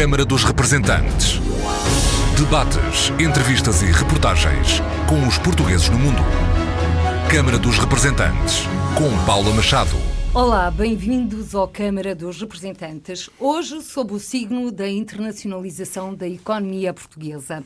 Câmara dos Representantes. Debates, entrevistas e reportagens com os portugueses no mundo. Câmara dos Representantes, com Paula Machado. Olá, bem-vindos ao Câmara dos Representantes. Hoje, sob o signo da internacionalização da economia portuguesa.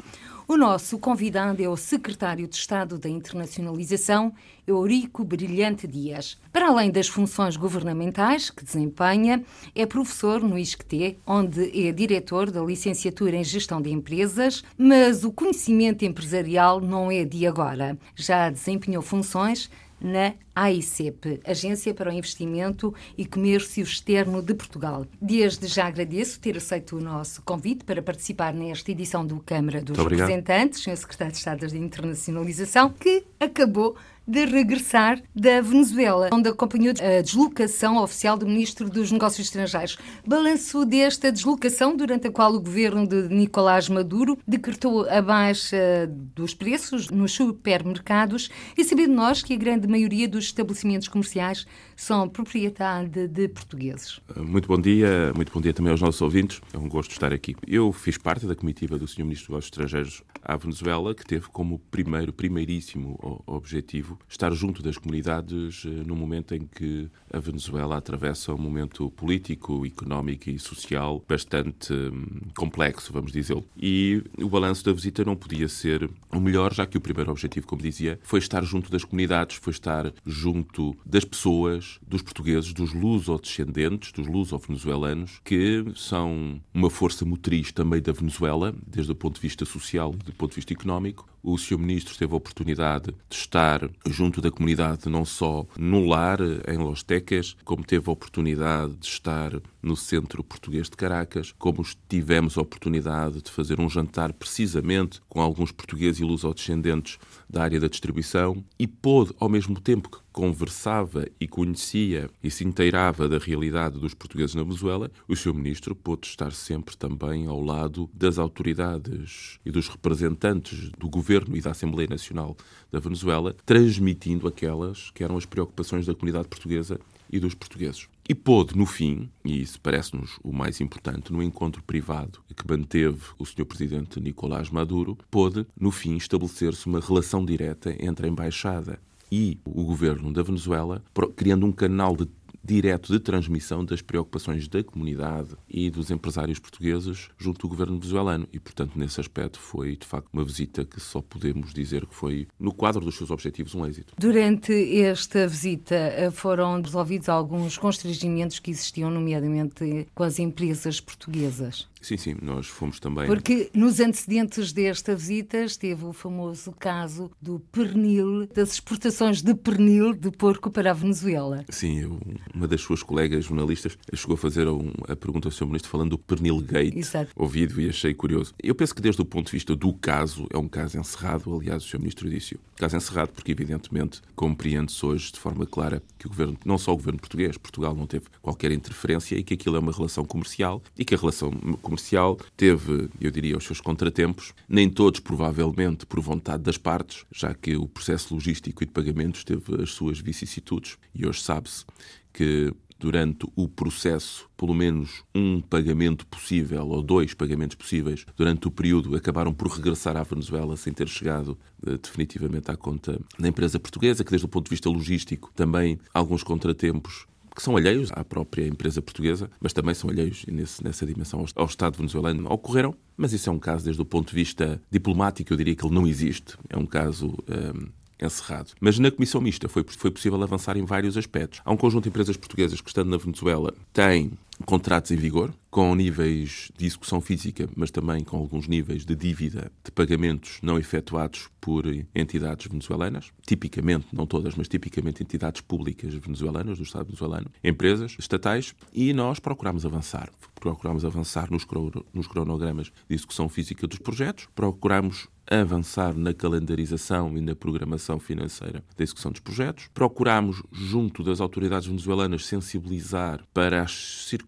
O nosso convidado é o secretário de Estado da Internacionalização, Eurico Brilhante Dias. Para além das funções governamentais que desempenha, é professor no ISCTE, onde é diretor da licenciatura em Gestão de Empresas, mas o conhecimento empresarial não é de agora. Já desempenhou funções na AICEP, Agência para o Investimento e Comércio Externo de Portugal. Desde já agradeço ter aceito o nosso convite para participar nesta edição do Câmara dos Representantes, Sr. Secretário de Estado de Internacionalização, que acabou de regressar da Venezuela, onde acompanhou a deslocação oficial do Ministro dos Negócios Estrangeiros. Balanço desta deslocação, durante a qual o governo de Nicolás Maduro decretou a baixa dos preços nos supermercados e sabendo nós que a grande maioria dos estabelecimentos comerciais são propriedade de portugueses. Muito bom dia, muito bom dia também aos nossos ouvintes. É um gosto estar aqui. Eu fiz parte da comitiva do Sr. Ministro dos Negócios Estrangeiros à Venezuela, que teve como primeiro, primeiríssimo objetivo estar junto das comunidades eh, no momento em que a Venezuela atravessa um momento político, económico e social bastante hum, complexo, vamos dizê-lo. E o balanço da visita não podia ser o melhor, já que o primeiro objetivo, como dizia, foi estar junto das comunidades, foi estar junto das pessoas, dos portugueses, dos luso-descendentes, dos luso-venezuelanos, que são uma força motriz também da Venezuela, desde o ponto de vista social e do ponto de vista económico. O Sr. Ministro teve a oportunidade de estar junto da comunidade, não só no lar, em Los Tecas, como teve a oportunidade de estar no Centro Português de Caracas, como tivemos a oportunidade de fazer um jantar precisamente com alguns portugueses e luso-descendentes da área da distribuição e pôde, ao mesmo tempo que conversava e conhecia e se inteirava da realidade dos portugueses na Venezuela, o seu ministro pôde estar sempre também ao lado das autoridades e dos representantes do governo e da Assembleia Nacional da Venezuela, transmitindo aquelas que eram as preocupações da comunidade portuguesa e dos portugueses. E pôde, no fim, e isso parece-nos o mais importante, no encontro privado que manteve o Sr. Presidente Nicolás Maduro, pôde, no fim, estabelecer-se uma relação direta entre a Embaixada e o governo da Venezuela, criando um canal de direto de transmissão das preocupações da comunidade e dos empresários portugueses junto do governo venezuelano. E, portanto, nesse aspecto foi, de facto, uma visita que só podemos dizer que foi, no quadro dos seus objetivos, um êxito. Durante esta visita eh, foram resolvidos alguns constrangimentos que existiam, nomeadamente com as empresas portuguesas. Sim, sim, nós fomos também. Porque nos antecedentes desta visita esteve o famoso caso do pernil, das exportações de pernil de porco para a Venezuela. Sim, eu, uma das suas colegas jornalistas chegou a fazer um, a pergunta ao Sr. Ministro falando do pernil gate, Exato. ouvido e achei curioso. Eu penso que desde o ponto de vista do caso, é um caso encerrado, aliás, o Sr. Ministro disse caso encerrado porque evidentemente compreende-se hoje de forma clara que o governo, não só o governo português, Portugal não teve qualquer interferência e que aquilo é uma relação comercial e que a relação comercial comercial teve, eu diria, os seus contratempos, nem todos provavelmente por vontade das partes, já que o processo logístico e de pagamentos teve as suas vicissitudes. E hoje sabe-se que durante o processo, pelo menos um pagamento possível ou dois pagamentos possíveis durante o período acabaram por regressar à Venezuela sem ter chegado uh, definitivamente à conta da empresa portuguesa, que desde o ponto de vista logístico também alguns contratempos que são alheios à própria empresa portuguesa, mas também são alheios nesse, nessa dimensão ao, Estado venezuelano. Ocorreram, mas isso é um caso, desde o ponto de vista diplomático, eu diria que ele não existe. É um caso. Um, encerrado. Mas na comissão mista foi, foi possível avançar em vários aspectos. Há um conjunto de empresas portuguesas que, estando na Venezuela, têm contratos em vigor, com níveis de execução física, mas também com alguns níveis de dívida de pagamentos não efetuados por entidades venezuelanas, tipicamente, não todas, mas tipicamente entidades públicas venezuelanas, do Estado venezuelano, empresas estatais, e nós procuramos avançar. Procuramos avançar nos, nos cronogramas de execução física dos projetos, procuramos avançar na calendarização e na programação financeira da execução dos projetos. Procuramos, junto das autoridades venezuelanas, sensibilizar para as circunstâncias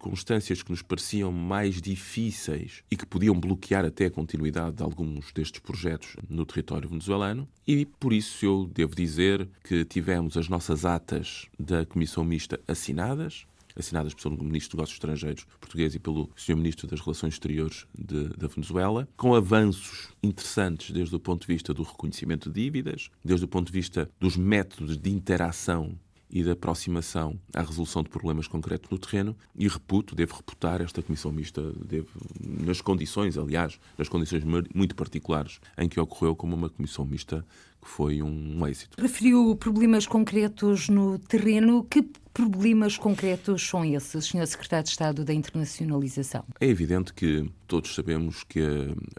que nos pareciam mais difíceis e que podiam bloquear até a continuidade de alguns destes projetos no território venezuelano. E por isso eu devo dizer que tivemos as nossas atas da Comissão Mista assinadas, assinadas pelo Ministro dos Negócios Estrangeiros português e pelo Sr. Ministro das Relações Exteriores de, da Venezuela, com avanços interessantes desde o ponto de vista do reconhecimento de dívidas, desde o ponto de vista dos métodos de interação e da aproximação à resolução de problemas concretos no terreno e reputo, devo reputar esta comissão mista, devo, nas condições, aliás, nas condições muito particulares em que ocorreu como uma comissão mista foi um êxito. Referiu problemas concretos no terreno. Que problemas concretos são esses, Sr. Secretário de Estado da Internacionalização? É evidente que todos sabemos que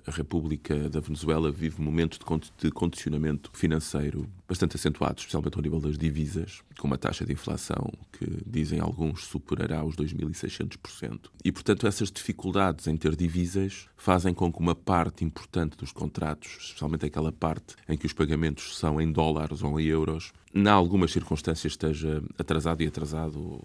a República da Venezuela vive momentos de condicionamento financeiro bastante acentuados, especialmente ao nível das divisas, com uma taxa de inflação que, dizem alguns, superará os 2.600%. E, portanto, essas dificuldades em ter divisas fazem com que uma parte importante dos contratos, especialmente aquela parte em que os pagamentos são em dólares ou em euros, em algumas circunstâncias esteja atrasado e atrasado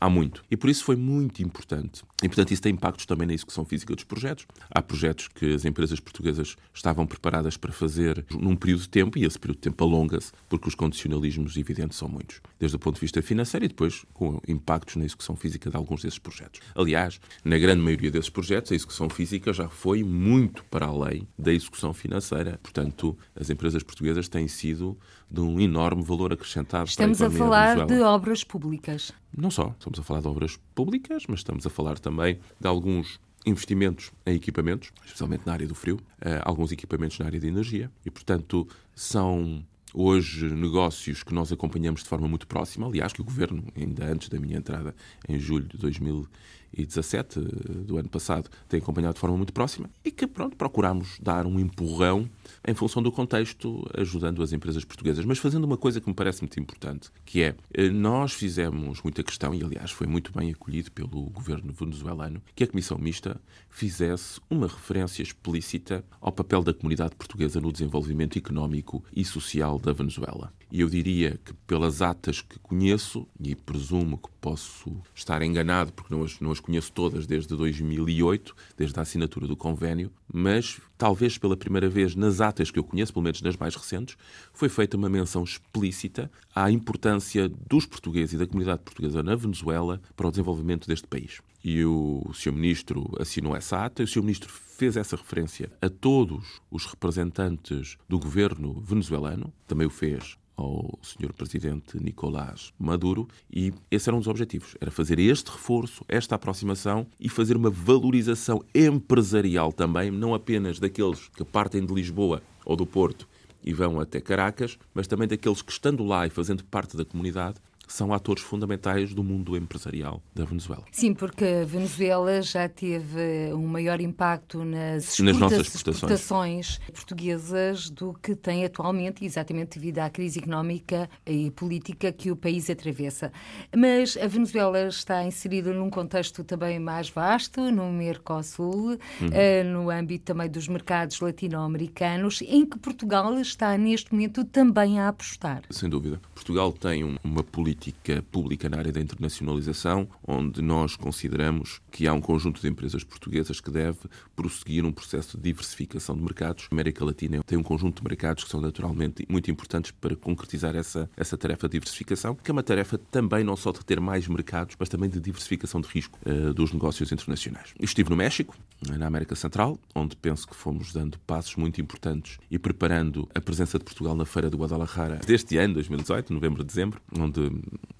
há muito. E por isso foi muito importante. E, portanto, isso tem impactos também na execução física dos projetos. Há projetos que as empresas portuguesas estavam preparadas para fazer num período de tempo e esse período de tempo alonga-se porque os condicionalismos evidentes são muitos, desde o ponto de vista financeiro e depois com impactos na execução física de alguns desses projetos. Aliás, na grande maioria desses projetos, a execução física já foi muito para além da execução financeira. Portanto, as empresas portuguesas têm sido de um enorme valor acrescentado. Estamos a, a falar de obras públicas. Não só, estamos a falar de obras públicas, mas estamos a falar também de alguns investimentos em equipamentos, especialmente na área do frio, uh, alguns equipamentos na área de energia, e, portanto, são hoje negócios que nós acompanhamos de forma muito próxima. Aliás, que o Governo, ainda antes da minha entrada em julho de 2000 2017, do ano passado, tem acompanhado de forma muito próxima e que, pronto, procuramos dar um empurrão em função do contexto, ajudando as empresas portuguesas, mas fazendo uma coisa que me parece muito importante, que é, eh, nós fizemos muita questão, e aliás foi muito bem acolhido pelo governo venezuelano, que a Comissão Mista fizesse uma referência explícita ao papel da comunidade portuguesa no desenvolvimento económico e social da Venezuela. E eu diria que, pelas atas que conheço, e presumo que posso estar enganado, porque não as, não as conheço todas desde 2008, desde a assinatura do convênio, mas talvez pela primeira vez nas atas que eu conheço, pelo menos nas mais recentes, foi feita uma menção explícita à importância dos portugueses e da comunidade portuguesa na Venezuela para o desenvolvimento deste país. E o Sr. Ministro assinou essa ata, e o Sr. Ministro fez essa referência a todos os representantes do governo venezuelano, também o fez ao Sr. Presidente Nicolás Maduro e esse era um dos objetivos, era fazer este reforço, esta aproximação e fazer uma valorização empresarial também, não apenas daqueles que partem de Lisboa ou do Porto e vão até Caracas, mas também daqueles que estando lá e fazendo parte da comunidade são atores fundamentais do mundo empresarial da Venezuela. Sim, porque a Venezuela já teve um maior impacto nas, nas nossas exportações. exportações portuguesas do que tem atualmente, exatamente devido à crise económica e política que o país atravessa. Mas a Venezuela está inserida num contexto também mais vasto, no Mercosul, uhum. Eh, no âmbito também dos mercados latino-americanos, em que Portugal está neste momento também a apostar. Sem dúvida. Portugal tem uma política política pública na área da internacionalização, onde nós consideramos que há um conjunto de empresas portuguesas que deve prosseguir um processo de diversificação de mercados. A América Latina tem um conjunto de mercados que são naturalmente muito importantes para concretizar essa, essa tarefa de diversificação, que é uma tarefa também não só de ter mais mercados, mas também de diversificação de risco uh, dos negócios internacionais. Estive no México, na América Central, onde penso que fomos dando passos muito importantes e preparando a presença de Portugal na Feira do Guadalajara deste ano, 2018, novembro, dezembro, onde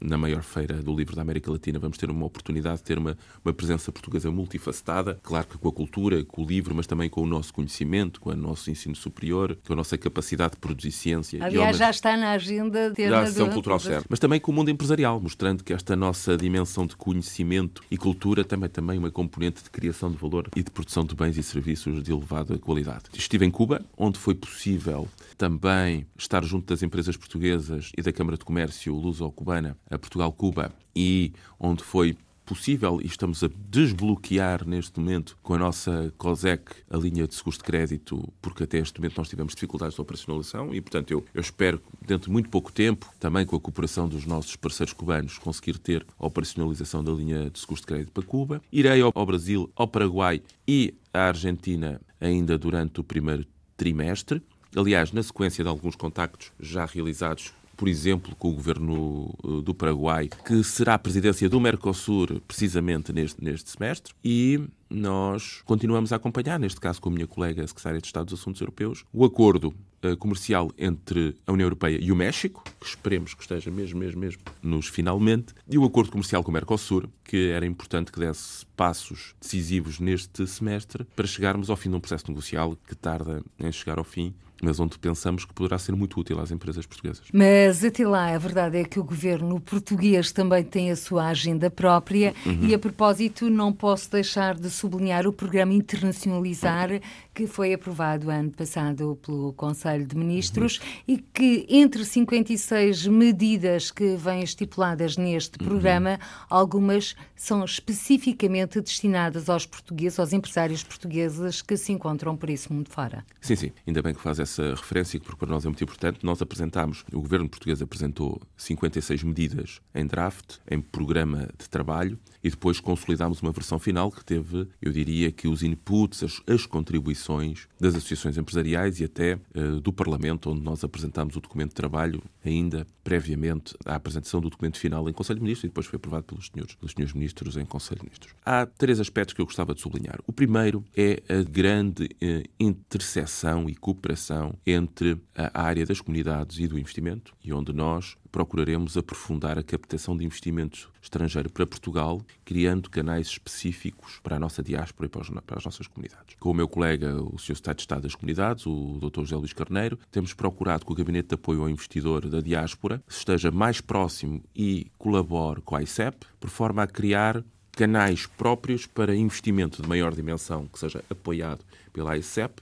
na maior feira do livro da América Latina vamos ter uma oportunidade de ter uma, uma presença portuguesa multifacetada, claro que com a cultura, com o livro, mas também com o nosso conhecimento, com o nosso ensino superior, com a nossa capacidade de produzir ciência. Aliás, já está na agenda ter da ação cultural certo. Mas também com o mundo empresarial, mostrando que esta nossa dimensão de conhecimento e cultura também também uma componente de criação de valor e de produção de bens e serviços de elevada qualidade. Estive em Cuba, onde foi possível também estar junto das empresas portuguesas e da Câmara de Comércio Luso-Cubana, a Portugal-Cuba, e onde foi possível e estamos a desbloquear neste momento com a nossa COSEC a linha de seguros de crédito, porque até este momento nós tivemos dificuldades de operacionalização e, portanto, eu, eu espero, dentro de muito pouco tempo, também com a cooperação dos nossos parceiros cubanos, conseguir ter a operacionalização da linha de seguros de crédito para Cuba. Irei ao, ao Brasil, ao Paraguai e à Argentina ainda durante o primeiro trimestre. Aliás, na sequência de alguns contactos já realizados por exemplo, com o governo eh, do Paraguai, que será a presidência do Mercosul precisamente neste, neste semestre, e nós continuamos a acompanhar, neste caso com a minha colega secretária de Estado dos Assuntos Europeus, o acordo uh, comercial entre a União Europeia e o México, que esperemos que esteja mesmo, mesmo, mesmo nos finalmente, e o acordo comercial com o Mercosul, que era importante que desse passos decisivos neste semestre para chegarmos ao fim de um processo negocial que tarda em chegar ao fim mas onde pensamos que poderá ser muito útil às empresas portuguesas. Mas até lá, a verdade é que o governo português também tem a sua agenda própria uhum. e, a propósito, não posso deixar de sublinhar o programa Internacionalizar que foi aprovado ano passado pelo Conselho de Ministros uhum. e que, entre 56 medidas que vêm estipuladas neste programa, uhum. algumas são especificamente destinadas aos portugueses, aos empresários portugueses que se encontram por esse mundo fora. Sim, sim. Ainda bem que faz essa referência, porque para nós é muito importante. Nós apresentámos, o governo português apresentou 56 medidas em draft, em programa de trabalho, e depois consolidámos uma versão final que teve, eu diria que os inputs, as, as contribuições das associações empresariais e até uh, do Parlamento, onde nós apresentámos o documento de trabalho ainda previamente à apresentação do documento final em Conselho de Ministros e depois foi aprovado pelos senhores, pelos senhores ministros em Conselho de Ministros. Há três aspectos que eu gostava de sublinhar. O primeiro é a grande uh, interseção e cooperação entre a área das comunidades e do investimento e onde nós procuraremos aprofundar a captação de investimento estrangeiro para Portugal, criando canais específicos para a nossa diáspora e para, as nossas comunidades. Com o meu colega, o Sr. Estado de Estado das Comunidades, o Dr. José Luís Carneiro, temos procurado que o Gabinete de Apoio ao Investidor da Diáspora esteja mais próximo e colabore com a ICEP, por forma a criar canais próprios para investimento de maior dimensão que seja apoiado pela ICEP,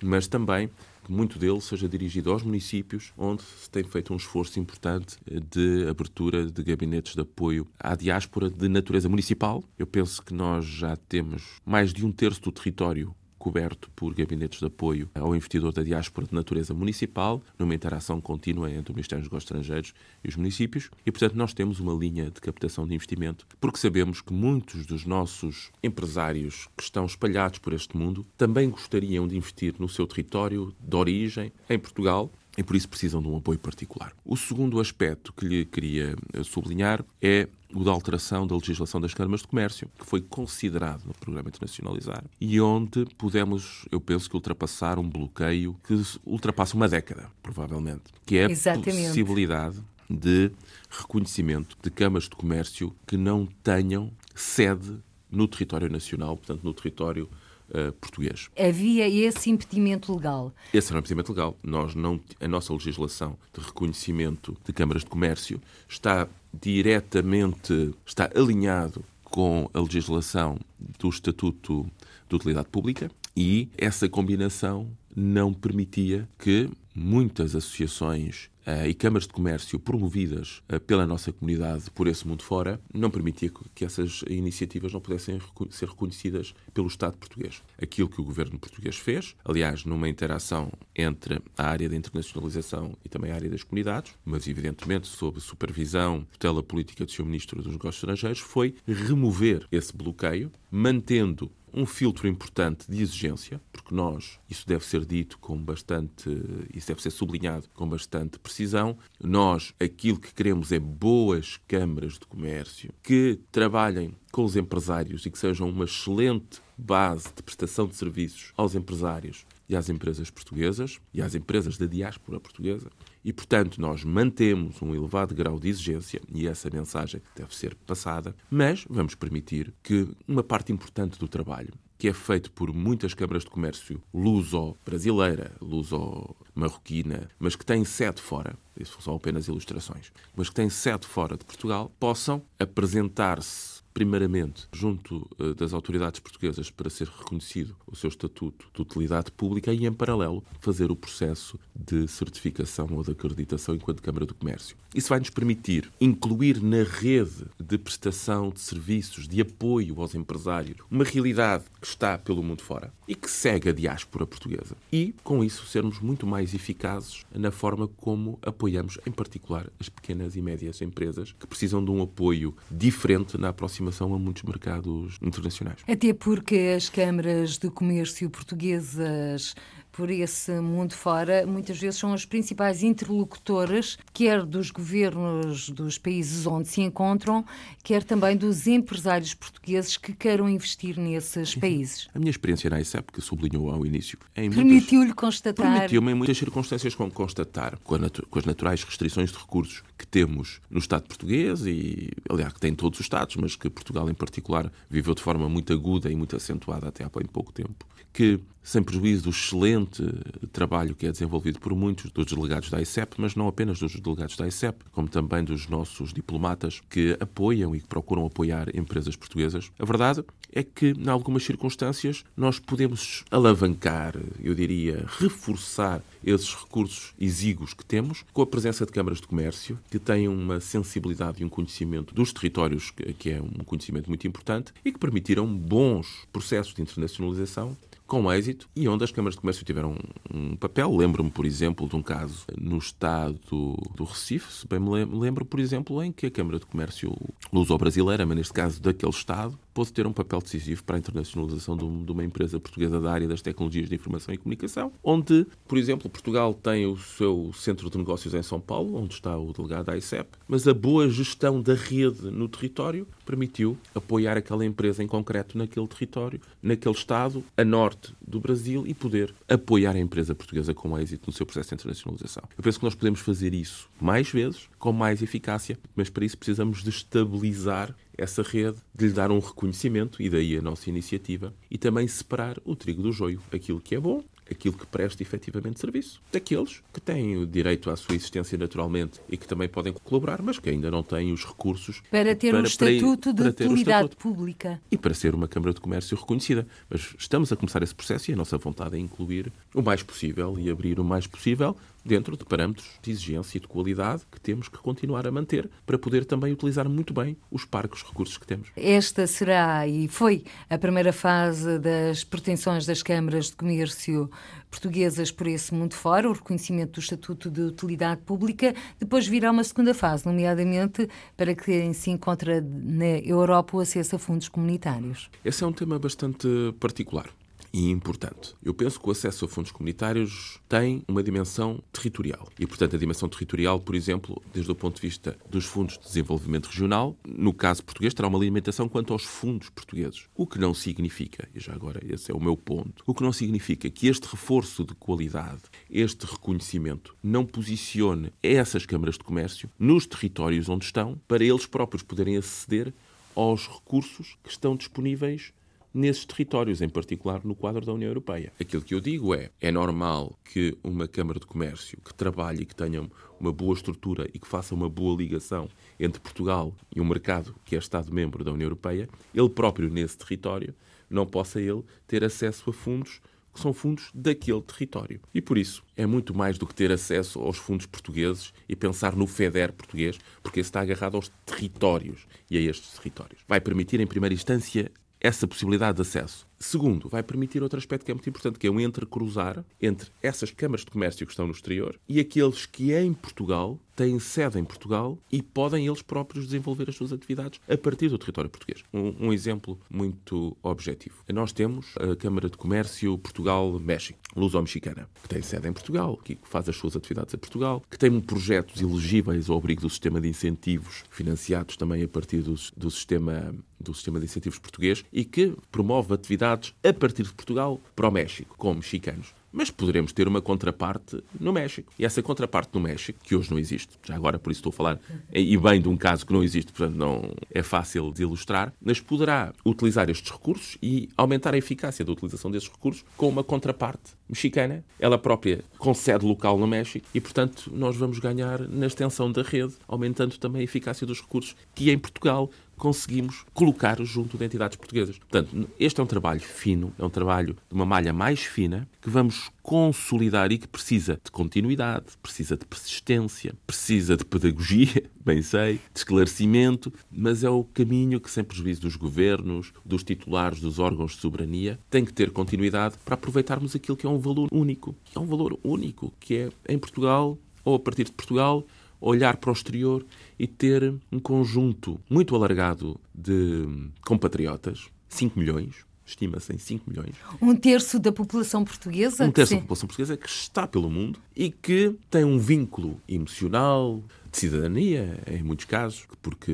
mas também que muito dele seja dirigido aos municípios, onde se tem feito um esforço importante de abertura de gabinetes de apoio à diáspora de natureza municipal. Eu penso que nós já temos mais de um terço do território coberto por gabinetes de apoio ao investidor da diáspora de natureza municipal, numa interação contínua entre o Ministério dos Negócios Estrangeiros e os municípios. E, portanto, nós temos uma linha de captação de investimento, porque sabemos que muitos dos nossos empresários que estão espalhados por este mundo também gostariam de investir no seu território de origem, em Portugal, e por isso precisam de um apoio particular. O segundo aspecto que lhe queria sublinhar é o da alteração da legislação das câmaras de comércio, que foi considerado no programa Internacionalizar e onde pudemos, eu penso que ultrapassar um bloqueio que ultrapassa uma década, provavelmente, que é a Exatamente. possibilidade de reconhecimento de câmaras de comércio que não tenham sede no território nacional, portanto, no território uh, português. Havia esse impedimento legal? Esse era um impedimento legal. Nós não, a nossa legislação de reconhecimento de câmaras de comércio está diretamente, está alinhado com a legislação do Estatuto de Utilidade Pública e essa combinação não permitia que muitas associações e câmaras de comércio promovidas uh, pela nossa comunidade por esse mundo fora, não permitia que essas iniciativas não pudessem ser reconhecidas pelo Estado português. Aquilo que o governo português fez, aliás, numa interação entre a área da internacionalização e também a área das comunidades, mas evidentemente sob supervisão, tutela política do Sr. Ministro dos Negócios Estrangeiros, foi remover esse bloqueio, mantendo um filtro importante de exigência, porque nós, isso deve ser dito com bastante, isso deve ser sublinhado com bastante precisão, nós aquilo que queremos é boas câmaras de comércio que trabalhem com os empresários e que sejam uma excelente base de prestação de serviços aos empresários e às empresas portuguesas e às empresas da diáspora portuguesa. E, portanto, nós mantemos um elevado grau de exigência e essa mensagem deve ser passada, mas vamos permitir que uma parte importante do trabalho que é feito por muitas câmaras de comércio luso-brasileira, luso-marroquina, mas que têm sede fora, isso são apenas ilustrações, mas que têm sede fora de Portugal, possam apresentar-se primeiramente, junto uh, das autoridades portuguesas para ser reconhecido o seu estatuto de utilidade pública e, em paralelo, fazer o processo de certificação ou de acreditação enquanto Câmara do Comércio. Isso vai nos permitir incluir na rede de prestação de serviços, de apoio aos empresários, uma realidade que está pelo mundo fora e que segue a diáspora portuguesa. E, com isso, sermos muito mais eficazes na forma como apoiamos, em particular, as pequenas e médias empresas que precisam de um apoio diferente na aproximação aproximação a muitos mercados internacionais. Até porque as câmaras de comércio portuguesas por esse mundo fora, muitas vezes são as principais interlocutoras, quer dos governos dos países onde se encontram, quer também dos empresários portugueses que queiram investir nesses países. A minha experiência na ICEP, que sublinhou ao início, permitiu-lhe constatar. Permitiu-me em muitas circunstâncias constatar, com, com as naturais restrições de recursos que temos no Estado português e, aliás, que tem todos os Estados, mas que Portugal em particular viveu de forma muito aguda e muito acentuada até há bem pouco tempo, que, sem prejuízo do excelente trabalho que é desenvolvido por muitos dos delegados da ICEP, mas não apenas dos delegados da ICEP, como também dos nossos diplomatas que apoiam e que procuram apoiar empresas portuguesas, a verdade é que, em algumas circunstâncias, nós podemos alavancar, eu diria, reforçar esses recursos exíguos que temos com a presença de câmaras de comércio, que têm uma sensibilidade e um conhecimento dos territórios, que é um conhecimento muito importante, e que permitiram bons processos de internacionalização com êxito e onde as câmaras de comércio tiveram um papel. Lembro-me, por exemplo, de um caso no estado do Recife, se bem me lembro, por exemplo, em que a Câmara de Comércio luso-brasileira, mas neste caso daquele estado, pôde ter um papel decisivo para a internacionalização de uma empresa portuguesa da área das tecnologias de informação e comunicação, onde, por exemplo, Portugal tem o seu centro de negócios em São Paulo, onde está o delegado da ICEP, mas a boa gestão da rede no território permitiu apoiar aquela empresa em concreto naquele território, naquele estado, a norte do Brasil, e poder apoiar a empresa portuguesa com êxito no seu processo de internacionalização. Eu penso que nós podemos fazer isso mais vezes, com mais eficácia, mas para isso precisamos de estabilizar essa rede, de lhe dar um reconhecimento, e daí a nossa iniciativa, e também separar o trigo do joio, aquilo que é bom aquilo que presta efetivamente serviço. Daqueles que têm o direito à sua existência naturalmente e que também podem colaborar, mas que ainda não têm os recursos para ter para, um estatuto para, de utilidade pública. E para ser uma Câmara de Comércio reconhecida. Mas estamos a começar esse processo e a nossa vontade é incluir o mais possível e abrir o mais possível dentro de parâmetros de exigência e de qualidade que temos que continuar a manter para poder também utilizar muito bem os parcos recursos que temos. Esta será e foi a primeira fase das pretensões das câmaras de comércio portuguesas por esse mundo fora, o reconhecimento do Estatuto de Utilidade Pública. Depois virá uma segunda fase, nomeadamente para quem se encontra na Europa o acesso a fundos comunitários. Esse é um tema bastante particular e importante. Eu penso que o acesso a fundos comunitários tem uma dimensão territorial. E, portanto, a dimensão territorial, por exemplo, desde o ponto de vista dos fundos de desenvolvimento regional, no caso português, terá uma limitação quanto aos fundos portugueses. O que não significa, e já agora esse é o meu ponto, o que não significa que este reforço de qualidade, este reconhecimento, não posicione essas câmaras de comércio nos territórios onde estão, para eles próprios poderem aceder aos recursos que estão disponíveis nesses territórios, em particular no quadro da União Europeia. Aquilo que eu digo é, é normal que uma Câmara de Comércio que trabalhe e que tenha uma boa estrutura e que faça uma boa ligação entre Portugal e um mercado que é Estado-membro da União Europeia, ele próprio nesse território, não possa ele ter acesso a fundos que são fundos daquele território. E por isso é muito mais do que ter acesso aos fundos portugueses e pensar no FEDER português, porque está agarrado aos territórios e a estes territórios. Vai permitir, em primeira instância, essa possibilidade de acesso. Segundo, vai permitir outro aspecto que é muito importante, que é um entrecruzar entre essas câmaras de comércio que estão no exterior e aqueles que em Portugal têm sede em Portugal e podem eles próprios desenvolver as suas atividades a partir do território português. Um, um exemplo muito objetivo. Nós temos a Câmara de Comércio Portugal-México, luso-mexicana, que tem sede em Portugal, que faz as suas atividades a Portugal, que tem projetos elegíveis ao abrigo do sistema de incentivos, financiados também a partir do, do sistema do sistema de incentivos português e que promove atividades a partir de Portugal para o México, com mexicanos. Mas poderemos ter uma contraparte no México. E essa contraparte no México, que hoje não existe, já agora por isso estou a falar, e bem de um caso que não existe, portanto não é fácil de ilustrar, mas poderá utilizar estes recursos e aumentar a eficácia da utilização desses recursos com uma contraparte mexicana, ela própria com sede local no México, e portanto nós vamos ganhar na extensão da rede, aumentando também a eficácia dos recursos que em Portugal conseguimos colocar junto de entidades portuguesas. Portanto, este é um trabalho fino, é um trabalho de uma malha mais fina que vamos consolidar e que precisa de continuidade, precisa de persistência, precisa de pedagogia, bem sei, de esclarecimento, mas é o caminho que, sem prejuízo dos governos, dos titulares dos órgãos de soberania, tem que ter continuidade para aproveitarmos aquilo que é um valor único. É um valor único, que é em Portugal, ou a partir de Portugal, olhar para o exterior e ter um conjunto muito alargado de compatriotas, 5 milhões, estima-se em 5 milhões. Um terço da população portuguesa? Um terço da população portuguesa que está pelo mundo e que tem um vínculo emocional, de cidadania, em muitos casos, porque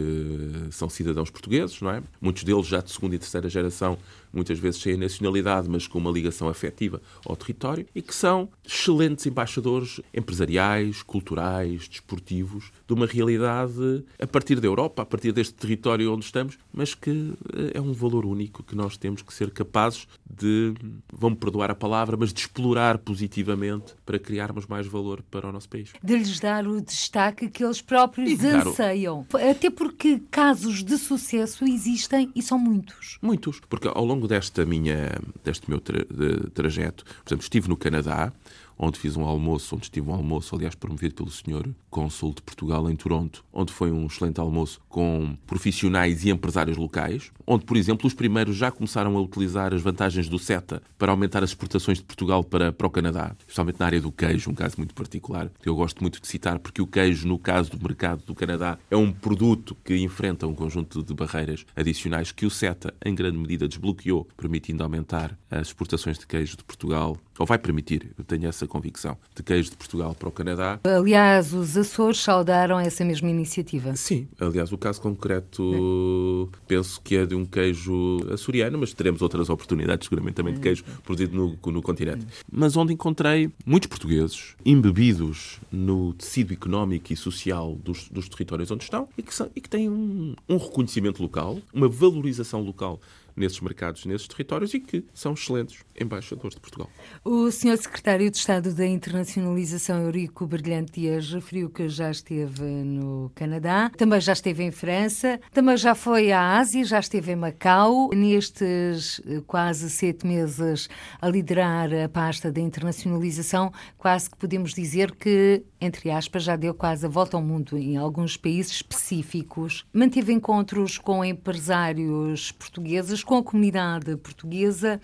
são cidadãos portugueses, não é? Muitos deles já de segunda e terceira geração, muitas vezes sem a nacionalidade, mas com uma ligação afetiva ao território, e que são excelentes embaixadores empresariais, culturais, desportivos, de uma realidade a partir da Europa, a partir deste território onde estamos, mas que eh, é um valor único que nós temos que ser capazes de, vão-me perdoar a palavra, mas de explorar positivamente para criarmos mais valor para o nosso país. De lhes dar o destaque que eles próprios anseiam. Até porque casos de sucesso existem e são muitos. Muitos. Porque ao longo desta minha, deste meu tra trajeto, por exemplo, estive no Canadá, onde fiz um almoço, onde estive um almoço, aliás, promovido pelo senhor cônsul de Portugal em Toronto, onde foi um excelente almoço com profissionais e empresários locais, onde, por exemplo, os primeiros já começaram a utilizar as vantagens do CETA para aumentar as exportações de Portugal para, para o Canadá, especialmente na área do queijo, um caso muito particular, que eu gosto muito de citar, porque o queijo, no caso do mercado do Canadá, é um produto que enfrenta um conjunto de barreiras adicionais que o CETA, em grande medida, desbloqueou, permitindo aumentar as exportações de queijo de Portugal, ou vai permitir, eu tenho essa convicção, de queijo de Portugal para o Canadá. Aliás, os Açores saudaram essa mesma iniciativa. Sim, aliás, o caso concreto é. penso que é de um queijo açoriano, mas teremos outras oportunidades, seguramente também de queijo produzido no, no continente. Mas onde encontrei muitos portugueses embebidos no tecido económico e social dos, dos territórios onde estão e que, são, e que têm um, um reconhecimento local, uma valorização local nesses mercados, nesses territórios e que são excelentes embaixadores de Portugal. O Sr. Secretário de Estado da Internacionalização, Eurico Brilhante Dias, referiu que já esteve no Canadá, também já esteve em França, também já foi à Ásia, já esteve em Macau. Nestes eh, quase sete meses a liderar a pasta da internacionalização, quase que podemos dizer que, entre aspas, já deu quase a volta ao mundo em alguns países específicos. Manteve encontros com empresários portugueses com a comunidade portuguesa.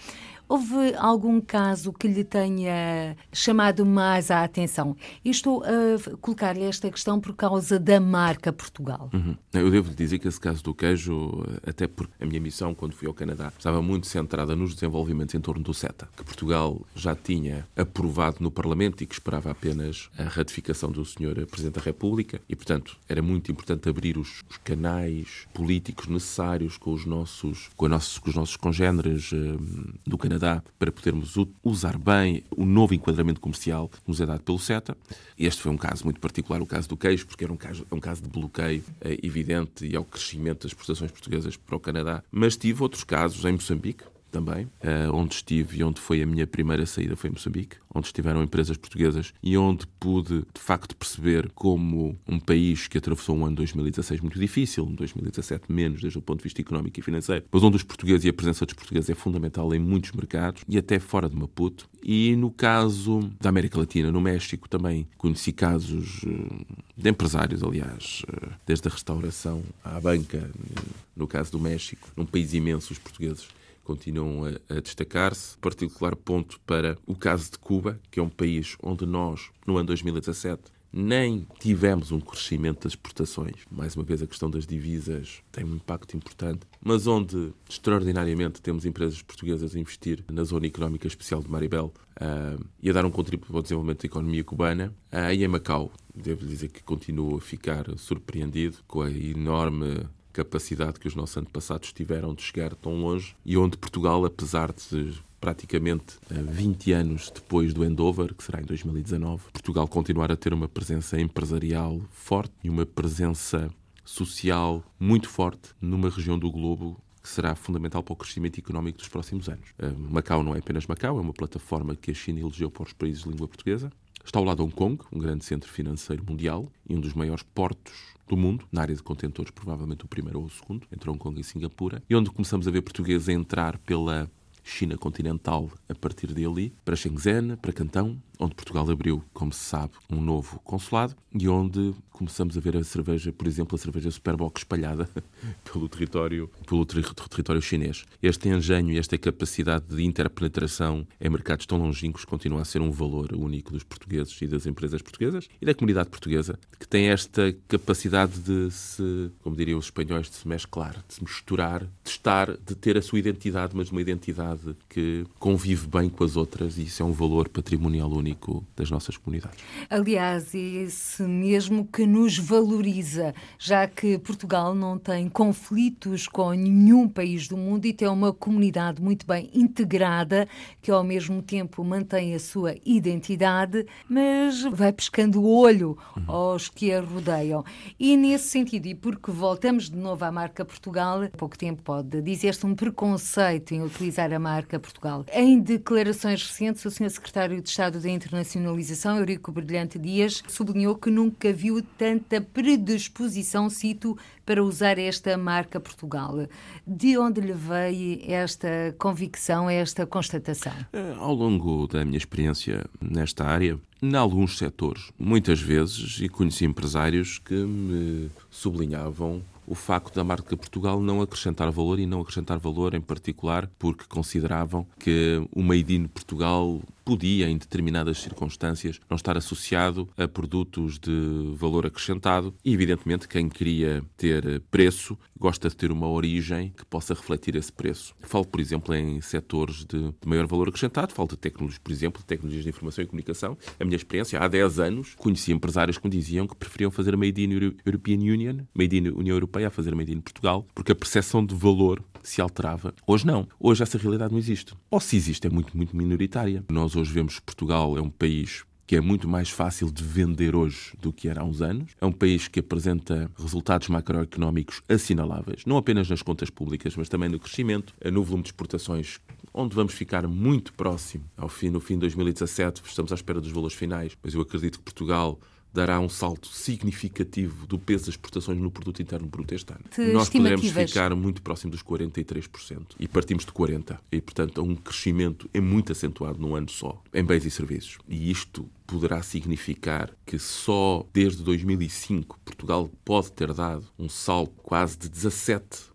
Houve algum caso que lhe tenha chamado mais a atenção? E estou a colocar-lhe esta questão por causa da marca Portugal. Uhum. Eu devo dizer que esse caso do queijo, até porque a minha missão, quando fui ao Canadá, estava muito centrada nos desenvolvimentos em torno do CETA, que Portugal já tinha aprovado no Parlamento e que esperava apenas a ratificação do Sr. Presidente da República. E, portanto, era muito importante abrir os, os canais políticos necessários com os nossos, com, nossos, com os nossos congêneres uh, do Canadá Canadá para podermos usar bem o novo enquadramento comercial que nos é dado pelo CETA. Este foi um caso muito particular, o caso do queijo, porque era um caso, um caso de bloqueio é, evidente e ao crescimento das exportações portuguesas para o Canadá. Mas tive outros casos em Moçambique, também, uh, onde estive e onde foi a minha primeira saída foi em Moçambique, onde estiveram empresas portuguesas e onde pude, de facto, perceber como um país que atravessou um ano 2016 muito difícil, um 2017 menos desde o ponto de vista económico e financeiro, mas onde os portugueses e a presença dos portugueses é fundamental em muitos mercados e até fora de Maputo. E no caso da América Latina, no México, também conheci casos eh, de empresários, aliás, eh, desde a restauração à banca, no caso do México, num país imenso, os portugueses continuam a, a destacar-se. Particular ponto para o caso de Cuba, que é um país onde nós, no ano 2017, nem tivemos um crescimento das exportações. Mais uma vez, a questão das divisas tem um impacto importante, mas onde extraordinariamente temos empresas portuguesas a investir na zona económica especial de Maribel uh, e a dar um contributo para o desenvolvimento da economia cubana. Uh, e em Macau, devo dizer que continuo a ficar surpreendido com a enorme capacidade que os nossos antepassados tiveram de chegar tão longe e onde Portugal, apesar de praticamente 20 anos depois do Endover, que será em 2019, Portugal continuar a ter uma presença empresarial forte e uma presença social muito forte numa região do globo que será fundamental para o crescimento económico dos próximos anos. Macau não é apenas Macau, é uma plataforma que a China elegeu para os países de língua portuguesa. Está ao lado Hong Kong, um grande centro financeiro mundial e um dos maiores portos do mundo, na área de contentores, provavelmente o primeiro ou o segundo, entre Hong Kong e Singapura, e onde começamos a ver portugueses entrar pela China continental a partir dali, para Shenzhen, para Cantão, onde Portugal abriu, como se sabe, um novo consulado e onde começamos a ver a cerveja, por exemplo, a cerveja Superboc espalhada pelo território, pelo ter território chinês. Este engenho e esta capacidade de interpenetração em mercados tão longínquos continua a ser um valor único dos portugueses e das empresas portuguesas e da comunidade portuguesa, que tem esta capacidade de se, como diriam os espanhóis, de se mesclar, de se misturar, de estar, de ter a sua identidade, mas uma identidade que convive bem com as outras e isso é um valor patrimonial único das nossas comunidades. Aliás, esse mesmo que nos valoriza, já que Portugal não tem conflitos com nenhum país do mundo e tem uma comunidade muito bem integrada, que ao mesmo tempo mantém a sua identidade, mas vai pescando o olho uhum. aos que a rodeiam. E nesse sentido, e porque voltamos de novo à marca Portugal, pouco tempo pode dizer-se um preconceito em utilizar a marca Portugal. Em declarações recentes, o Sr. Secretário de Estado da internacionalização, Eurico Brilhante Dias, sublinhou que nunca viu tanta predisposição, cito, para usar esta marca Portugal. De onde lhe veio esta convicção, esta constatação? Eh, ao longo da minha experiência nesta área, em alguns setores, muitas vezes, e conheci empresários que me sublinhavam o facto da marca Portugal não acrescentar valor e não acrescentar valor em particular porque consideravam que o Made in Portugal podia, em determinadas circunstâncias, não estar associado a produtos de valor acrescentado. E, evidentemente, quem queria ter preço gosta de ter uma origem que possa refletir esse preço. Falo, por exemplo, em setores de, maior valor acrescentado, falo de tecnologias, por exemplo, de tecnologias de informação e comunicação. A minha experiência, há 10 anos, conheci empresários que me diziam que preferiam fazer Made in European Union, Made in União Europeia, a fazer Made in Portugal, porque a percepção de valor se alterava. Hoje não. Hoje essa realidade não existe. Ou se existe, é muito, muito minoritária. Nós hoje vemos que Portugal é um país que é muito mais fácil de vender hoje do que era há uns anos. É um país que apresenta resultados macroeconómicos assinaláveis, não apenas nas contas públicas, mas também no crescimento, no volume de exportações, onde vamos ficar muito próximo ao fim, no fim de 2017, estamos à espera dos valores finais, mas eu acredito que Portugal dará um salto significativo do peso das exportações no produto interno bruto este ano. De Nós poderemos ficar muito próximo dos 43% e partimos de 40%. E, portanto, um crescimento é muito acentuado num ano só, em bens e serviços. E isto poderá significar que só desde 2005 Portugal pode ter dado um salto quase de 17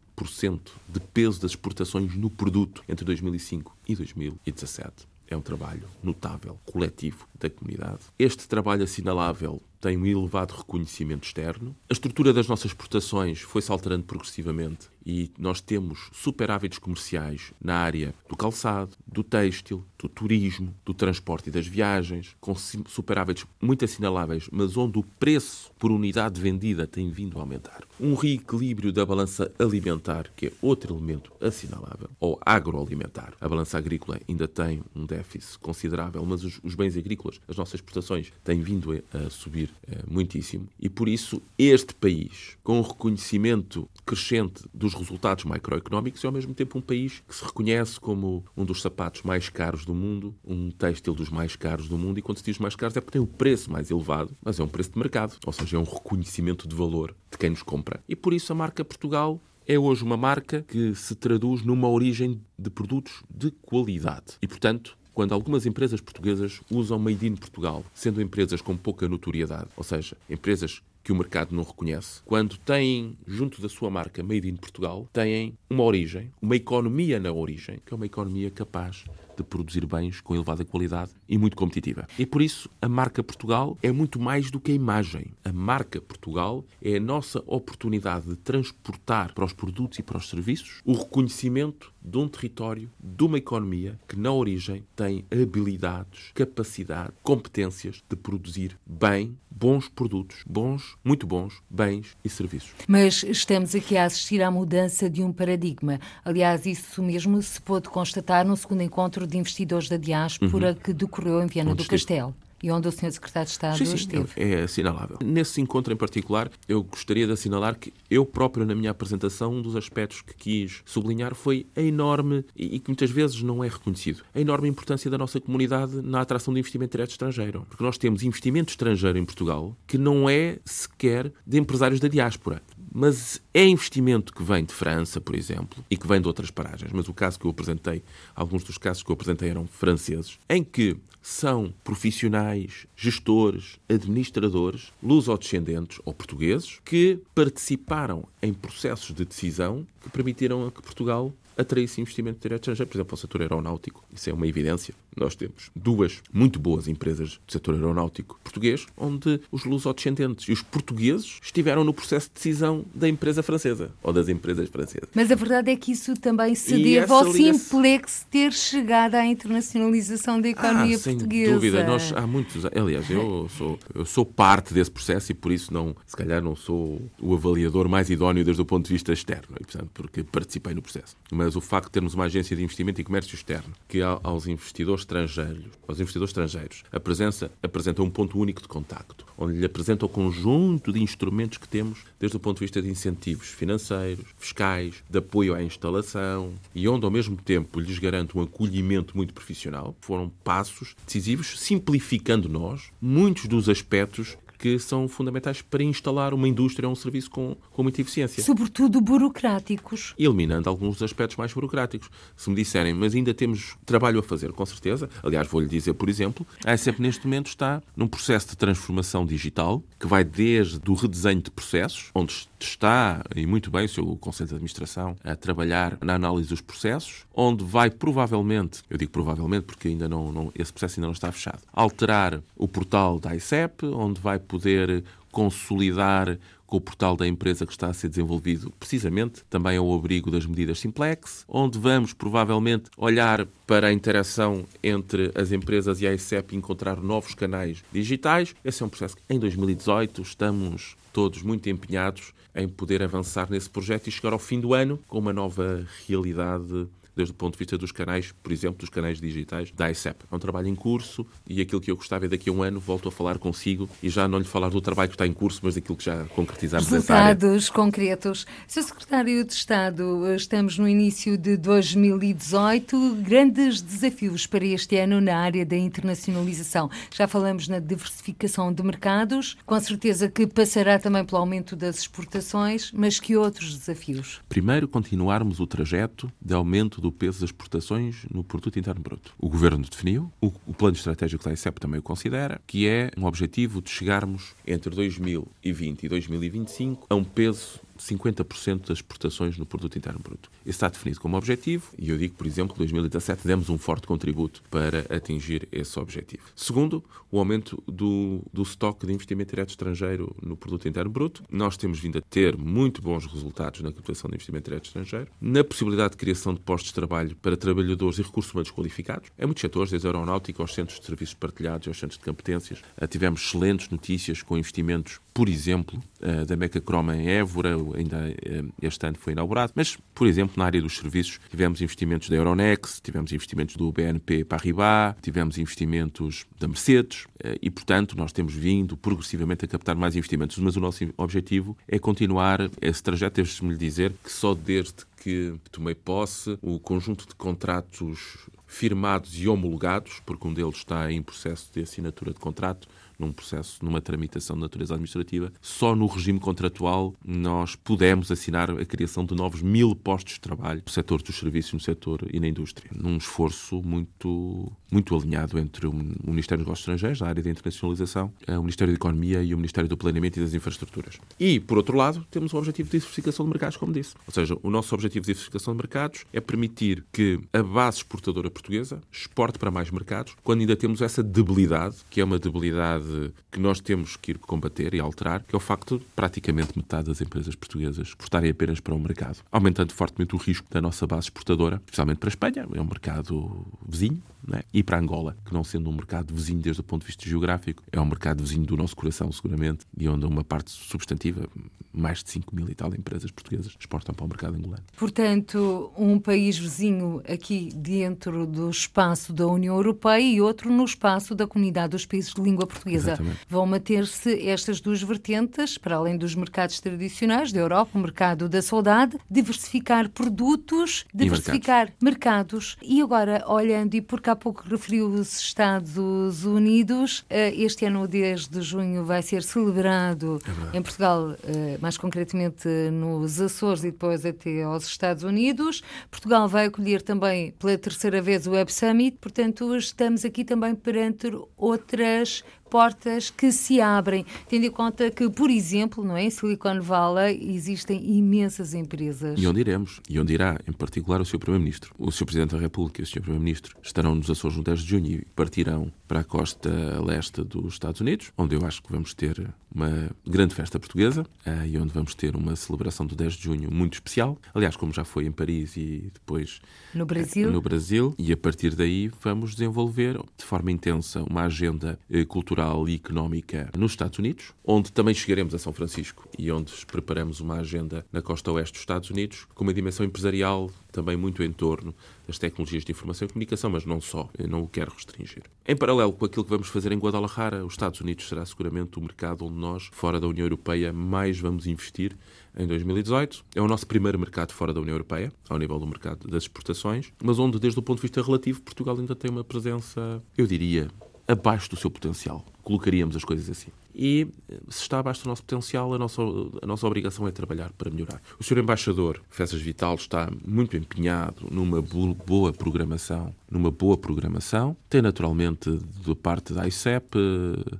de peso das exportações no produto entre 2005 e 2017. É um trabalho notável, coletivo da comunidade. Este trabalho assinalável tem um elevado reconhecimento externo. A estrutura das nossas exportações foi-se alterando progressivamente e nós temos superávites comerciais na área do calçado, do têxtil, do turismo, do transporte e das viagens, com superávites muito assinaláveis, mas onde o preço por unidade vendida tem vindo a aumentar. Um reequilíbrio da balança alimentar, que é outro elemento assinalável, ou agroalimentar. A balança agrícola ainda tem um déficit considerável, mas os, os bens agrícolas, as nossas exportações, têm vindo a, subir muitíssimo. E por isso, este país, com o reconhecimento crescente dos resultados macroeconómicos, é ao mesmo tempo um país que se reconhece como um dos sapatos mais caros do mundo, um têxtil dos mais caros do mundo. E quando se diz mais caros é porque tem o preço mais elevado, mas é um preço de mercado, ou seja, é um reconhecimento de valor de quem nos compra. E por isso a marca Portugal é hoje uma marca que se traduz numa origem de produtos de qualidade. E, portanto, quando algumas empresas portuguesas usam Made in Portugal, sendo empresas com pouca notoriedade, ou seja, empresas que o mercado não reconhece, quando têm, junto da sua marca Made in Portugal, têm uma origem, uma economia na origem, que é uma economia capaz de produzir bens com elevada qualidade e muito competitiva. E por isso a marca Portugal é muito mais do que a imagem. A marca Portugal é a nossa oportunidade de transportar para os produtos e para os serviços o reconhecimento de um território, de uma economia que na origem tem habilidades, capacidade, competências de produzir bem, bons produtos, bons, muito bons, bens e serviços. Mas estamos aqui a assistir à mudança de um paradigma. Aliás, isso mesmo se pôde constatar no segundo encontro de investidores da diáspora uhum. que decorreu em Viana Onde do Castelo e onde o Sr. Secretário de Estado sim, sim, esteve. É, é assinalável. Nesse encontro em particular, eu gostaria de assinalar que eu próprio, na minha apresentação, um dos aspectos que quis sublinhar foi a enorme, e que muitas vezes não é reconhecido, a enorme importância da nossa comunidade na atração de investimento direto estrangeiro. Porque nós temos investimento estrangeiro em Portugal que não é sequer de empresários da diáspora mas é investimento que vem de França, por exemplo, e que vem de outras paragens. Mas o caso que eu apresentei, alguns dos casos que eu apresentei eram franceses, em que são profissionais, gestores, administradores, lusodescendentes ou portugueses que participaram em processos de decisão que permitiram a que Portugal atraísse investimento direto estrangeiro, por exemplo, ao setor aeronáutico. Isso é uma evidência. Nós temos duas muito boas empresas do setor aeronáutico português, onde os lusodescendentes e os portugueses estiveram no processo de decisão da empresa francesa ou das empresas francesas. Mas a verdade é que isso também se deve ao simplex ter chegado à internacionalização da economia ah, portuguesa. Sem dúvida, nós há muitos. Aliás, eu sou, eu sou parte desse processo e por isso não, se calhar não sou o avaliador mais idóneo desde o ponto de vista externo, e, portanto, porque participei no processo. Mas o facto de termos uma agência de investimento e comércio externo que aos investidores estrangeiros, aos investidores estrangeiros, a presença apresenta um ponto único de contacto, onde lhe apresenta o conjunto de instrumentos que temos desde o ponto de vista de incentivos financeiros, fiscais, de apoio à instalação e onde ao mesmo tempo lhes garante um acolhimento muito profissional, foram passos decisivos, simplificando nós muitos dos aspectos que são fundamentais para instalar uma indústria ou um serviço com, com muita eficiência. Sobretudo burocráticos. Eliminando alguns aspectos mais burocráticos. Se me disserem, mas ainda temos trabalho a fazer, com certeza. Aliás, vou-lhe dizer, por exemplo, a ASEP neste momento está num processo de transformação digital que vai desde o redesenho de processos, onde está, e muito bem, o seu Conselho de Administração, a trabalhar na análise dos processos, onde vai provavelmente, eu digo provavelmente porque ainda não, não esse processo ainda não está fechado, alterar o portal da ICEP, onde vai poder consolidar com o portal da empresa que está a ser desenvolvido, precisamente também ao abrigo das medidas Simplex, onde vamos provavelmente olhar para a interação entre as empresas e a ICEP e encontrar novos canais digitais. Esse é um processo que em 2018 estamos todos muito empenhados em poder avançar nesse projeto e chegar ao fim do ano com uma nova realidade desde o ponto de vista dos canais, por exemplo, dos canais digitais da ICEP. É um trabalho em curso e aquilo que eu gostava é daqui a um ano volto a falar consigo e já não lhe falar do trabalho que está em curso, mas daquilo que já concretizamos Resultados concretos. Sr. Secretário de Estado, estamos no início de 2018. Grandes desafios para este ano na área da internacionalização. Já falamos na diversificação de mercados, com certeza que passará também pelo aumento das exportações, mas que outros desafios? Primeiro, continuarmos o trajeto de aumento do peso das exportações no produto interno bruto. O governo definiu, o, o plano estratégico da ICEP também o considera, que é um objetivo de chegarmos entre 2020 e 2025 a um peso 50% das exportações no produto interno bruto. Isso está definido como objetivo e eu digo, por exemplo, que em 2017 demos um forte contributo para atingir esse objetivo. Segundo, o aumento do, do estoque de investimento direto estrangeiro no produto interno bruto. Nós temos vindo a ter muito bons resultados na captação de investimento direto estrangeiro, na possibilidade de criação de postos de trabalho para trabalhadores e recursos humanos qualificados. Em muitos setores, desde a aeronáutica aos centros de serviços partilhados, aos centros de competências, tivemos excelentes notícias com investimentos, por exemplo, eh, da Meca Croma em Évora, ainda eh, este ano foi inaugurado, mas, por exemplo, na área dos serviços, tivemos investimentos da Euronext, tivemos investimentos do BNP Paribas, tivemos investimentos da Mercedes eh, e, portanto, nós temos vindo progressivamente a captar mais investimentos, mas o nosso objetivo é continuar esse trajeto. Lhe dizer que só desde que tomei posse, o conjunto de contratos firmados e homologados, porque um deles está em processo de assinatura de contrato, num processo, numa tramitação de natureza administrativa, só no regime contratual nós pudemos assinar a criação de novos mil postos de trabalho no setor dos serviços, no setor e na indústria, num esforço muito, muito alinhado entre o Ministério dos Negócios Estrangeiros, na área da internacionalização, o Ministério da Economia e o Ministério do Planeamento e das Infraestruturas. E, por outro lado, temos o objetivo de diversificação de mercados, como disse. Ou seja, o nosso objetivo de diversificação de mercados é permitir que a base exportadora portuguesa exporte para mais mercados, quando ainda temos essa debilidade, que é uma debilidade que nós temos que ir combater e alterar, que é o facto de praticamente metade das empresas portuguesas exportarem apenas para um mercado, aumentando fortemente o risco da nossa base exportadora, especialmente para a Espanha, é um mercado vizinho, né? e para Angola, que não sendo um mercado vizinho desde o ponto de vista geográfico, é um mercado vizinho do nosso coração, seguramente, e onde uma parte substantiva, mais de 5 mil e tal empresas portuguesas, exportam para o mercado angolano. Portanto, um país vizinho aqui dentro do espaço da União Europeia e outro no espaço da comunidade dos países de língua portuguesa. Exatamente. Vão manter-se estas duas vertentes, para além dos mercados tradicionais da Europa, o mercado da saudade, diversificar produtos, diversificar mercados. mercados. E agora, olhando e por cá há pouco referiu os Estados Unidos. Este ano, o 10 de junho, vai ser celebrado é em Portugal, mais concretamente nos Açores e depois até aos Estados Unidos. Portugal vai acolher também pela terceira vez o Web Summit, portanto, estamos aqui também perante outras portas que se abrem, tendo em conta que, por exemplo, não é, em Silicon Valley existem imensas empresas. E onde iremos? E onde irá, em particular, o Sr. Primeiro-Ministro? O Sr. Presidente da República e o Sr. Primeiro-Ministro estarão nos Açores no 10 de junho e partirão para a costa leste dos Estados Unidos, onde eu acho que vamos ter uma grande festa portuguesa eh, e onde vamos ter uma celebração do 10 de junho muito especial. Aliás, como já foi em Paris e depois no Brasil. No Brasil. E a partir daí vamos desenvolver de forma intensa uma agenda eh, cultural e económica nos Estados Unidos, onde também chegaremos a São Francisco e onde preparamos uma agenda na costa oeste dos Estados Unidos com uma dimensão empresarial também muito em torno das tecnologias de informação e comunicação, mas não só, eu não o quero restringir. Em paralelo com aquilo que vamos fazer em Guadalajara, os Estados Unidos será seguramente o mercado onde nós, fora da União Europeia, mais vamos investir em 2018. É o nosso primeiro mercado fora da União Europeia, ao nível do mercado das exportações, mas onde, desde o ponto de vista relativo, Portugal ainda tem uma presença, eu diria, abaixo do seu potencial. Colocaríamos as coisas assim. E se está abaixo do nosso potencial, a nossa, a nossa obrigação é trabalhar para melhorar. O Sr. Embaixador Festas Vital está muito empenhado numa boa programação, numa boa programação. Tem naturalmente da parte da ICEP,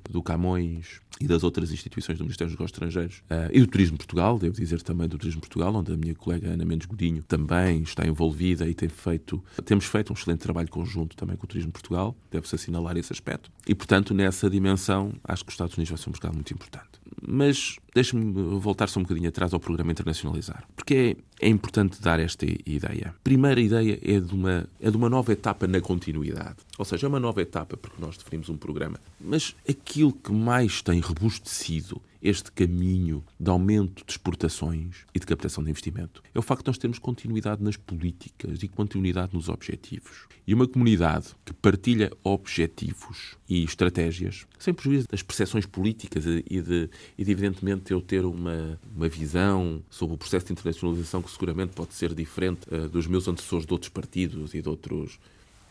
do Camões, e das outras instituições do Ministério dos Negócios Estrangeiros uh, e do Turismo Portugal, devo dizer também do Turismo Portugal, onde a minha colega Ana Mendes Godinho também está envolvida e tem feito, temos feito um excelente trabalho conjunto também com o Turismo Portugal, deve-se assinalar esse aspecto. E, portanto, nessa dimensão, acho que os Estados Unidos vai ser um mercado muito importante. Mas deixe-me voltar só um bocadinho atrás ao programa Internacionalizar, porque é, é importante dar esta ideia. Primeira ideia é de, uma, é de uma nova etapa na continuidade. Ou seja, é uma nova etapa porque nós definimos um programa. Mas aquilo que mais tem robustecido este caminho de aumento de exportações e de captação de investimento é o facto de nós termos continuidade nas políticas e continuidade nos objetivos. E uma comunidade que partilha objetivos e estratégias, sem prejuízo das percepções políticas e de, e de evidentemente, eu ter uma, uma visão sobre o processo de internacionalização que seguramente pode ser diferente uh, dos meus antecessores de outros partidos e de outros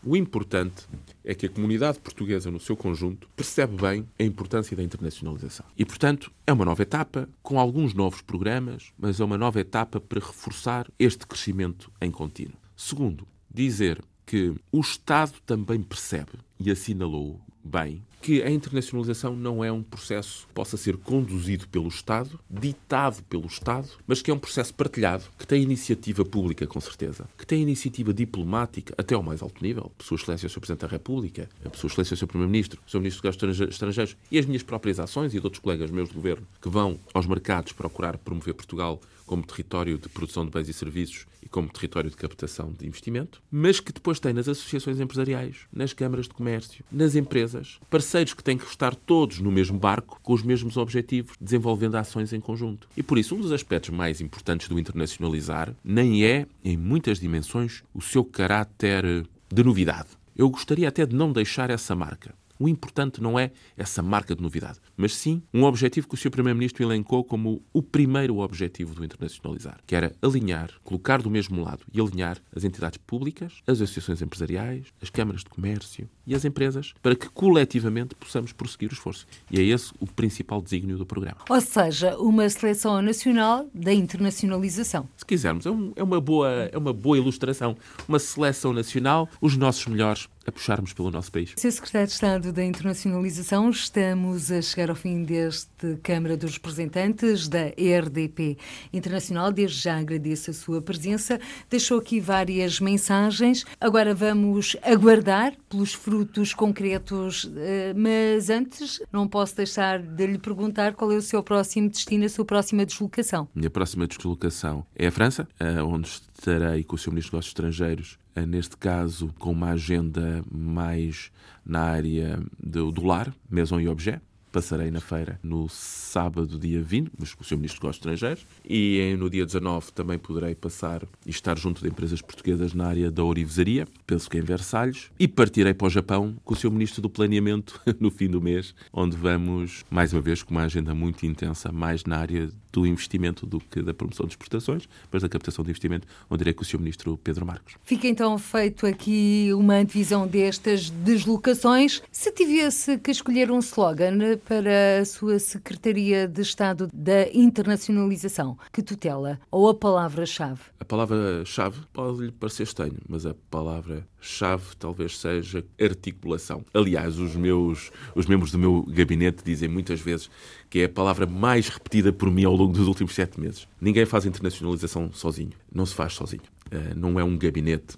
o importante é que a comunidade portuguesa, no seu conjunto, percebe bem a importância da internacionalização. E, portanto, é uma nova etapa, com alguns novos programas, mas é uma nova etapa para reforçar este crescimento em contínuo. Segundo, dizer que o Estado também percebe e assinalou bem que a internacionalização não é um processo que possa ser conduzido pelo Estado, ditado pelo Estado, mas que é um processo partilhado, que tem iniciativa pública, com certeza, que tem iniciativa diplomática até ao mais alto nível, Pessoa Excelência, o Sr. Presidente da República, a Pessoa Excelência, o Sr. Primeiro-Ministro, o Sr. Ministro dos Negócios Estrangeiros e as minhas próprias ações e de outros colegas meus do Governo que vão aos mercados procurar promover Portugal como território de produção de bens e serviços e como território de captação de investimento, mas que depois tem nas associações empresariais, nas câmaras de comércio, nas empresas, parceiros que têm que estar todos no mesmo barco, com os mesmos objetivos, desenvolvendo ações em conjunto. E por isso, um dos aspectos mais importantes do internacionalizar nem é, em muitas dimensões, o seu caráter de novidade. Eu gostaria até de não deixar essa marca. O importante não é essa marca de novidade, mas sim um objetivo que o Sr. Primeiro-Ministro elencou como o primeiro objetivo do internacionalizar, que era alinhar, colocar do mesmo lado e alinhar as entidades públicas, as associações empresariais, as câmaras de comércio e as empresas, para que coletivamente possamos prosseguir o esforço. E é esse o principal desígnio do programa. Ou seja, uma seleção nacional da internacionalização. Se quisermos, é, um, é uma, boa, é uma boa ilustração. Uma seleção nacional, os nossos melhores a puxarmos pelo nosso país. Sr. Secretário de Estado da Internacionalização, estamos a chegar ao fim deste Câmara dos Representantes da RDP Internacional. Desde já agradeço a sua presença. Deixou aqui várias mensagens. Agora vamos aguardar pelos frutos concretos, eh, mas antes não posso deixar de lhe perguntar qual é o seu próximo destino, a sua próxima deslocação. Minha próxima deslocação é a França, eh, onde estarei com o Sr. Ministro dos Negócios Estrangeiros neste caso com uma agenda mais na área do, do lar, maison e objet, passarei na feira no sábado, dia 20, mas com o Sr. Ministro dos Negócios Estrangeiros, e no dia 19 também poderei passar e estar junto de empresas portuguesas na área da orivesaria, penso que em Versalhes, e partirei para o Japão com o Sr. Ministro do Planeamento no fim do mês, onde vamos, mais uma vez, com uma agenda muito intensa, mais na área do investimento do que da promoção de exportações, mas da captação de investimento, onde irei com o Sr. Ministro Pedro Marcos. Fica então feito aqui uma antevisão destas deslocações. Se tivesse que escolher um slogan para a sua Secretaria de Estado da Internacionalização, que tutela, ou a palavra-chave? A palavra-chave pode lhe parecer estranho, mas a palavra-chave talvez seja articulação. Aliás, os meus os membros do meu gabinete dizem muitas vezes que é a palavra mais repetida por mim ao longo dos últimos sete meses. Ninguém faz internacionalização sozinho. Não se faz sozinho. Uh, não é um gabinete,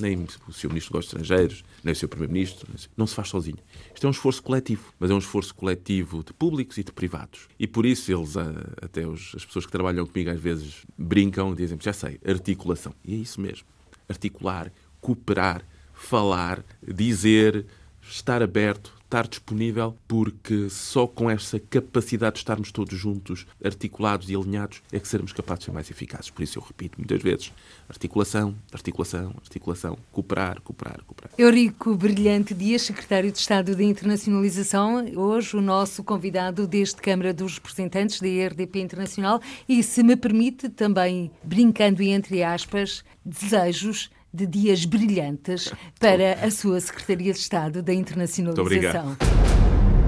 nem o seu Ministro dos Estrangeiros, nem o seu Primeiro-Ministro. Não se faz sozinho. Isto é um esforço coletivo, mas é um esforço coletivo de públicos e de privados. E por isso eles, até as pessoas que trabalham comigo às vezes brincam, dizem, já sei, articulação. E é isso mesmo. Articular, cooperar, falar, dizer, estar aberto, estar disponível, porque só com essa capacidade de estarmos todos juntos, articulados e alinhados, é que seremos capazes de ser mais eficazes. Por isso eu repito muitas vezes: articulação, articulação, articulação, cooperar, cooperar, cooperar. Eurico Brilhante Dias, secretário de Estado da Internacionalização, hoje o nosso convidado deste Câmara dos Representantes da RDP Internacional e, se me permite, também brincando e entre aspas, desejos de dias brilhantes para a sua Secretaria de Estado da Internacionalização.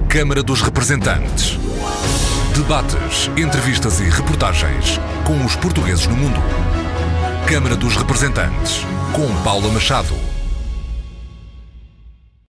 Câmara dos Representantes. Debates, entrevistas e reportagens com os portugueses no mundo. Câmara dos Representantes, com Paula Machado.